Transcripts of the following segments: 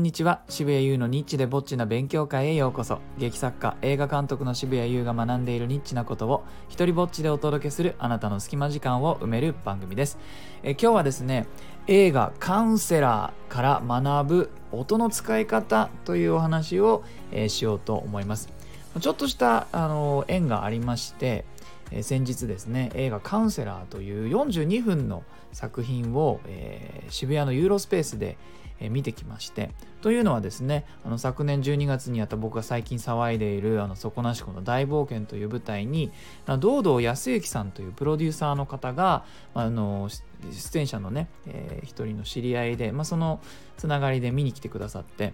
んにちは。渋谷優のニッチでぼっちな勉強会へようこそ。劇作家映画監督の渋谷優が学んでいるニッチなことを一人ぼっちでお届けするあなたの隙間時間を埋める番組です。え今日はですね映画カウンセラーから学ぶ音の使い方というお話を、えしようと思います。ちょっとしたあの縁がありましてえ先日ですね映画「カウンセラー」という42分の作品を、えー渋谷のユーロスペースで、見てきまして。というのはですねあの昨年12月にやった僕が最近騒いでいる「あの底なし子の大冒険」という舞台に堂々康之さんというプロデューサーの方があの出演者のね、えー一人の知り合いで、まあ、そのつながりで見に来てくださって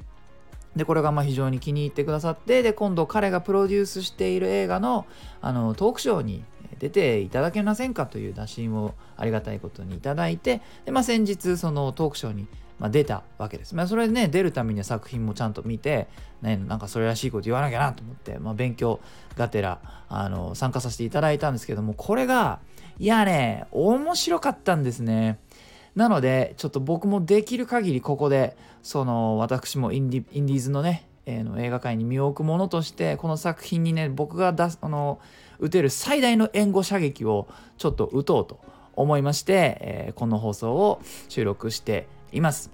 でこれがまあ非常に気に入ってくださってで今度彼がプロデュースしている映画のあのトークショーに出ていただけませんかという打診をありがたいことにいただいてで、まあ、先日そのトークショーにまあ出たわけです。まあ、それでね出るためには作品もちゃんと見て、ね、なんかそれらしいこと言わなきゃなと思って、まあ、勉強がてらあの参加させていただいたんですけどもこれがいやね面白かったんですね。なのでちょっと僕もできる限りここでその私もインディインディーズのね、えーの映画界に身を置くものとしてこの作品にね僕が出すあの打てる最大の援護射撃をちょっと打とうと思いまして、えーこの放送を収録しています。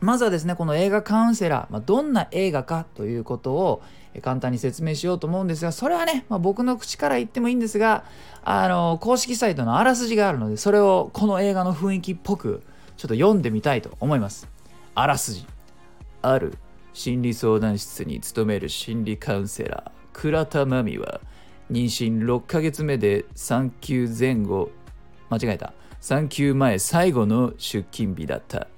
まずはですねこの映画カウンセラー、まあ、どんな映画かということを簡単に説明しようと思うんですがそれはね、まあ、僕の口から言ってもいいんですがあの公式サイトのあらすじがあるのでそれをこの映画の雰囲気っぽくちょっと読んでみたいと思います。あらすじ。ある心理相談室に勤める心理カウンセラー倉田真美は妊娠6ヶ月目で産休前後。間違えた。産休前最後の出勤日だった。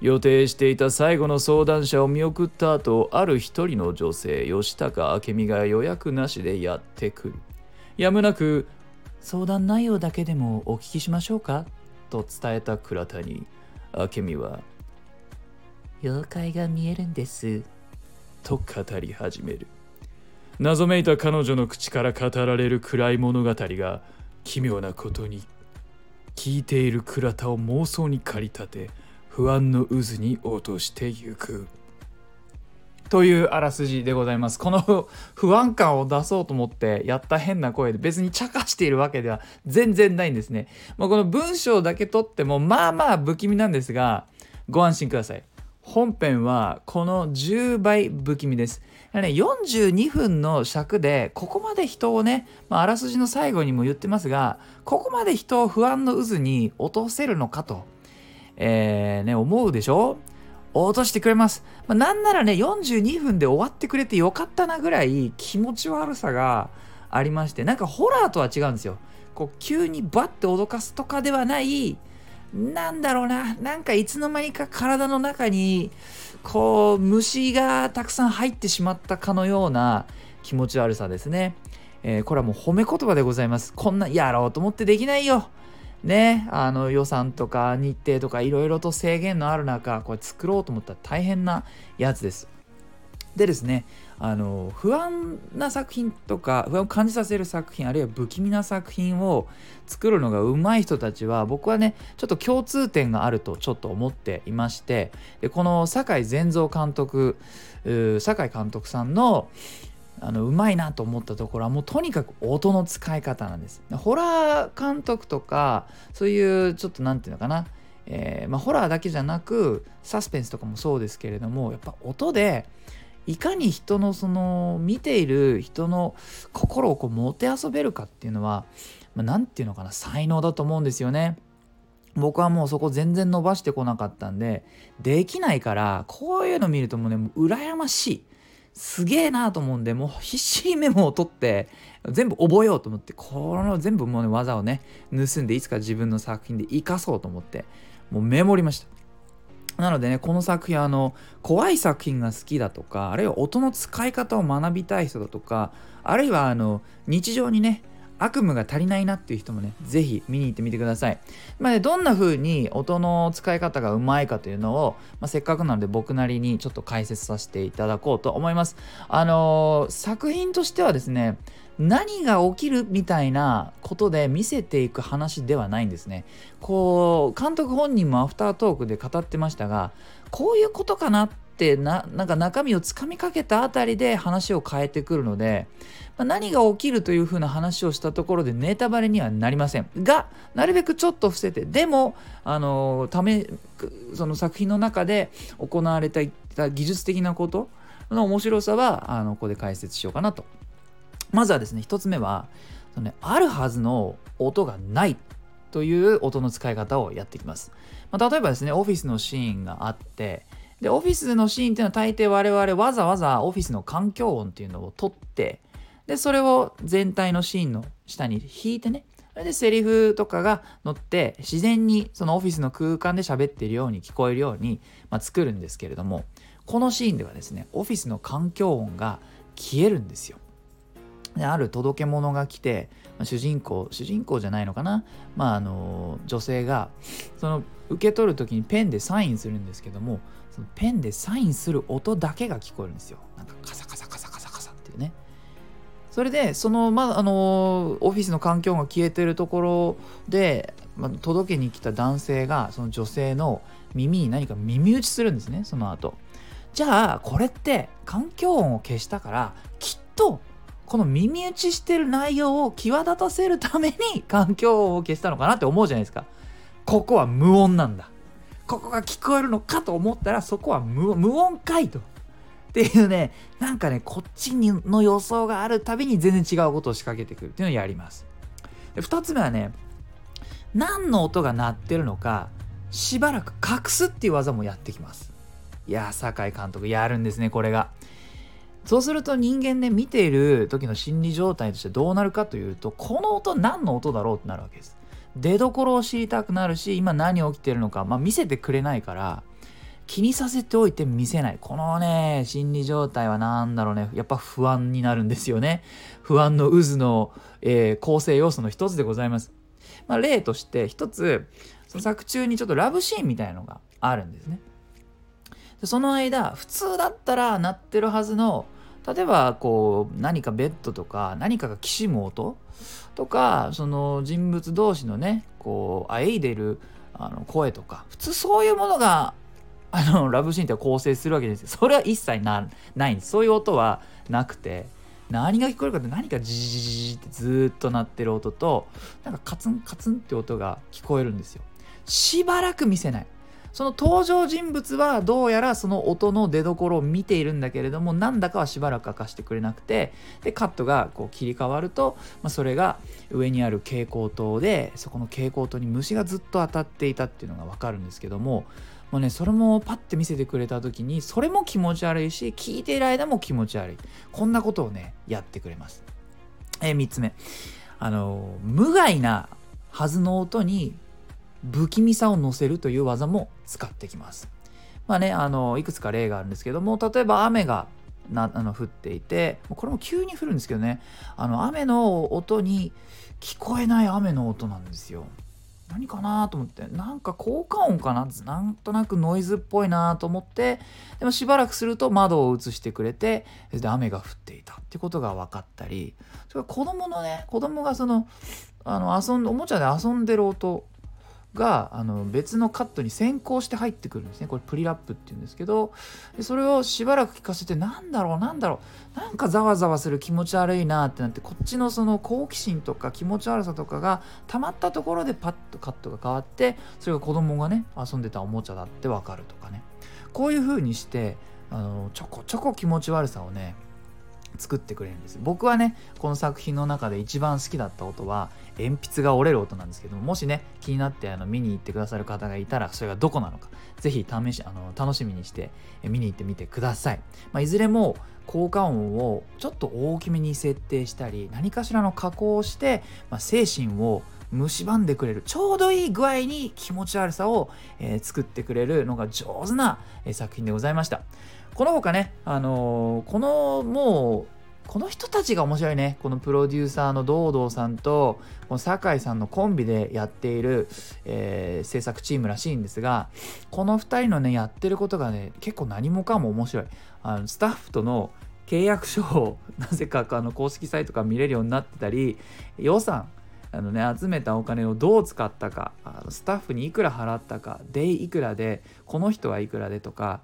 予定していた最後の相談者を見送った後ある一人の女性吉高明美が予約なしでやってくる。やむなく相談内容だけでもお聞きしましょうか？と伝えた倉田に明美は妖怪が見えるんです。と語り始める。謎めいた彼女の口から語られる暗い物語が奇妙なことに聞いている倉田を妄想に駆り立て不安の渦に落としてゆく。というあらすじでございます。この不安感を出そうと思ってやった変な声で別に茶化しているわけでは全然ないんですね、まあ、この文章だけ取ってもまあまあ不気味なんですがご安心ください。本編はこの10倍不気味です。ね、42分の尺でここまで人をね、まあ、らすじの最後にも言ってますがここまで人を不安の渦に落とせるのかと、えーね、思うでしょ？落としてくれます。まあ、なんならね42分で終わってくれてよかったなぐらい気持ち悪さがありましてなんかホラーとは違うんですよ。こう急にバッて脅かすとかではないなんだろうな、なんかいつの間にか体の中に、こう、虫がたくさん入ってしまったかのような気持ち悪さですね。えーこれはもう褒め言葉でございます。こんなやろうと思ってできないよ。ね、あの予算とか日程とかいろいろと制限のある中、これ作ろうと思ったら大変なやつです。でですね、あの不安な作品とか不安を感じさせる作品あるいは不気味な作品を作るのが上手い人たちは僕はねちょっと共通点があるとちょっと思っていましてでこの酒井善三監督酒井監督さんのあのうまいなと思ったところはもうとにかく音の使い方なんです。ホラー監督とかそういうちょっと何て言うのかな、えーまあ、ホラーだけじゃなくサスペンスとかもそうですけれどもやっぱ音でいかに人のその見ている人の心をこうもてあそべるかっていうのは何、まあ、ていうのかな才能だと思うんですよね。僕はもうそこ全然伸ばしてこなかったんでできないからこういうの見るともうねもう羨ましいすげえなと思うんでもう必死にメモを取って全部覚えようと思ってこの全部もうね技をね盗んでいつか自分の作品で生かそうと思ってもうメモりました。なのでね、この作品、あの、怖い作品が好きだとか、あるいは音の使い方を学びたい人だとか、あるいは、あの、日常にね、悪夢が足りないなっていう人もね、ぜひ見に行ってみてください。まあね、どんな風に音の使い方がうまいかというのを、まあ、せっかくなので僕なりにちょっと解説させていただこうと思います。あのー作品としてはですね、何が起きるみたいなことで見せていく話ではないんですね。こう監督本人もアフタートークで語ってましたがこういうことかなってってななんか中身をつかみかけたあたりで話を変えてくるので、まあ、何が起きるというふうな話をしたところでネタバレにはなりません。がなるべくちょっと伏せてでもあのためその作品の中で行われた技術的なことの面白さはあのここで解説しようかなと。まずはですね1つ目はその、ね、あるはずの音がないという音の使い方をやっていきます、まあ、例えばですねオフィスのシーンがあってでオフィスのシーンっていうのは大抵我々わざわざオフィスの環境音っていうのを取ってでそれを全体のシーンの下に引いてねそれでセリフとかが載って自然にそのオフィスの空間で喋ってるように聞こえるように、まあ、作るんですけれどもこのシーンではですねオフィスの環境音が消えるんですよ。である届け物が来て、まあ、主人公主人公じゃないのかな、まあ、あの女性がその受け取る時にペンでサインするんですけどもそのペンでサインする音だけが聞こえるんですよなんかカサカサカサカサカサっていうねそれでそのまあのオフィスの環境が消えてるところで、まあ、届けに来た男性がその女性の耳に何か耳打ちするんですねその後じゃあこれって環境音を消したからきっとこの耳打ちしてる内容を際立たせるために環境音を消したのかなって思うじゃないですか。ここは無音なんだ。ここが聞こえるのかと思ったらそこは無音かいと。っていうね、なんかね、こっちにの予想があるたびに全然違うことを仕掛けてくるっていうのをやります。で2つ目はね、何の音が鳴ってるのか、しばらく隠すっていう技もやってきます。いや酒井監督やるんですね、これが。そうすると人間ね見ている時の心理状態としてどうなるかというとこの音何の音だろうってなるわけです出どころを知りたくなるし今何起きてるのか、まあ、見せてくれないから気にさせておいて見せない。このね心理状態は何だろうね。やっぱ不安になるんですよね。不安の渦の、えー、構成要素の一つでございます、まあ、例として一つその作中にちょっとラブシーンみたいなのがあるんですね。その間普通だったら鳴ってるはずの例えばこう何かベッドとか何かがきしむ音とかその人物同士のねこうあえいでるあの声とか普通そういうものが あのラブシーンって構成するわけですよ。それは一切ないんです。そういう音はなくて何が聞こえるかって何かジジジジってずっと鳴ってる音となんかカツンカツンって音が聞こえるんですよ。しばらく見せない。その登場人物はどうやらその音の出どころを見ているんだけれどもなんだかはしばらく明かしてくれなくてでカットがこう切り替わると、まあ、それが上にある蛍光灯でそこの蛍光灯に虫がずっと当たっていたっていうのが分かるんですけどももうねそれもパッて見せてくれた時にそれも気持ち悪いし聞いている間も気持ち悪いこんなことをねやってくれます。えー、3つ目あの無害なはずの音に不気味さを乗せるという技も使ってきます。まあね、あのいくつか例があるんですけども例えば雨がなあの降っていてこれも急に降るんですけどねあの雨の音に聞こえない雨の音なんですよ。何かなと思ってなんか効果音かななんとなくノイズっぽいなと思ってでもしばらくすると窓を映してくれてで雨が降っていたってことが分かったりそれから子供のね子供がそのあの遊んおもちゃで遊んでる音があの別のカットに先行して入ってくるんですね。これプリラップっていうんですけどでそれをしばらく聞かせてなんだろうなんだろうなんかざわざわする気持ち悪いなってなってこっちのその好奇心とか気持ち悪さとかが溜まったところでパッとカットが変わってそれが子供がね遊んでたおもちゃだってわかるとかね。こういう風にしてあのちょこちょこ気持ち悪さをね作ってくれるんです。僕はねこの作品の中で一番好きだった音は鉛筆が折れる音なんですけどももしね気になってあの見に行ってくださる方がいたらそれがどこなのか是非試しあの楽しみにして見に行ってみてください、まあ、いずれも効果音をちょっと大きめに設定したり何かしらの加工をして、まあ、精神を蝕んでくれるちょうどいい具合に気持ち悪さを、えー、作ってくれるのが上手な、えー、作品でございました。この他ね、あのー、このもうこの人たちが面白いね。このプロデューサーの堂々さんとこの酒井さんのコンビでやっている、えー、制作チームらしいんですがこの2人のねやってることがね結構何もかも面白い。あのスタッフとの契約書をなぜかあの公式サイトから見れるようになってたり予算あのね集めたお金をどう使ったかあのスタッフにいくら払ったかでいくらでこの人はいくらでとか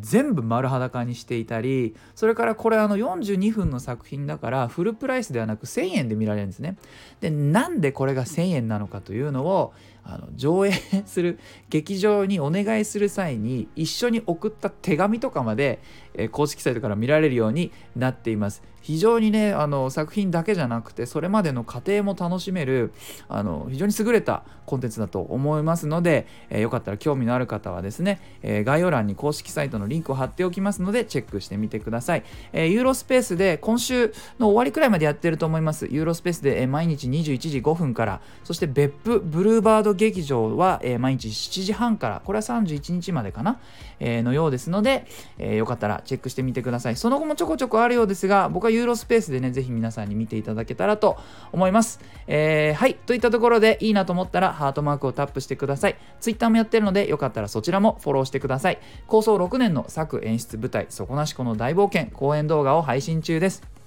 全部丸裸にしていたりそれからこれあの42分の作品だからフルプライスではなく1000円で見られるんですね。でなんでこれが1000円なのかというのをあの上映する劇場にお願いする際に一緒に送った手紙とかまで、え公式サイトから見られるようになっています。非常にねあの作品だけじゃなくてそれまでの過程も楽しめるあの非常に優れたコンテンツだと思いますので、えー、よかったら興味のある方はですね、えー、概要欄に公式サイトのリンクを貼っておきますのでチェックしてみてください、えー、ユーロスペースで今週の終わりくらいまでやってると思いますユーロスペースで、え毎日21時5分からそして別府ブルーバード劇場は、え毎日7時半からこれは31日までかな、えのようですので、えよかったらチェックしてみてくださいその後もちょこちょこあるようですが僕はユーロスペースでね、ぜひ皆さんに見ていただけたらと思います。えー、はい、といったところでいいなと思ったらハートマークをタップしてください。Twitter もやってるので、よかったらそちらもフォローしてください。構想6年の作演出舞台、底なしこの大冒険、公演動画を配信中です。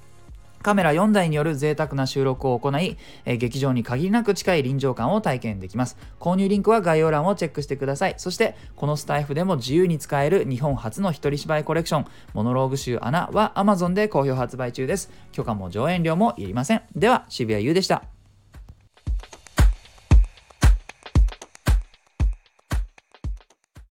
カメラ4台による贅沢な収録を行い、えー、劇場に限りなく近い臨場感を体験できます。購入リンクは概要欄をチェックしてください。そして、このスタイフでも自由に使える日本初の一人芝居コレクション、モノローグ集アナは Amazon で好評発売中です。許可も上演料もいりません。では、渋谷優でした。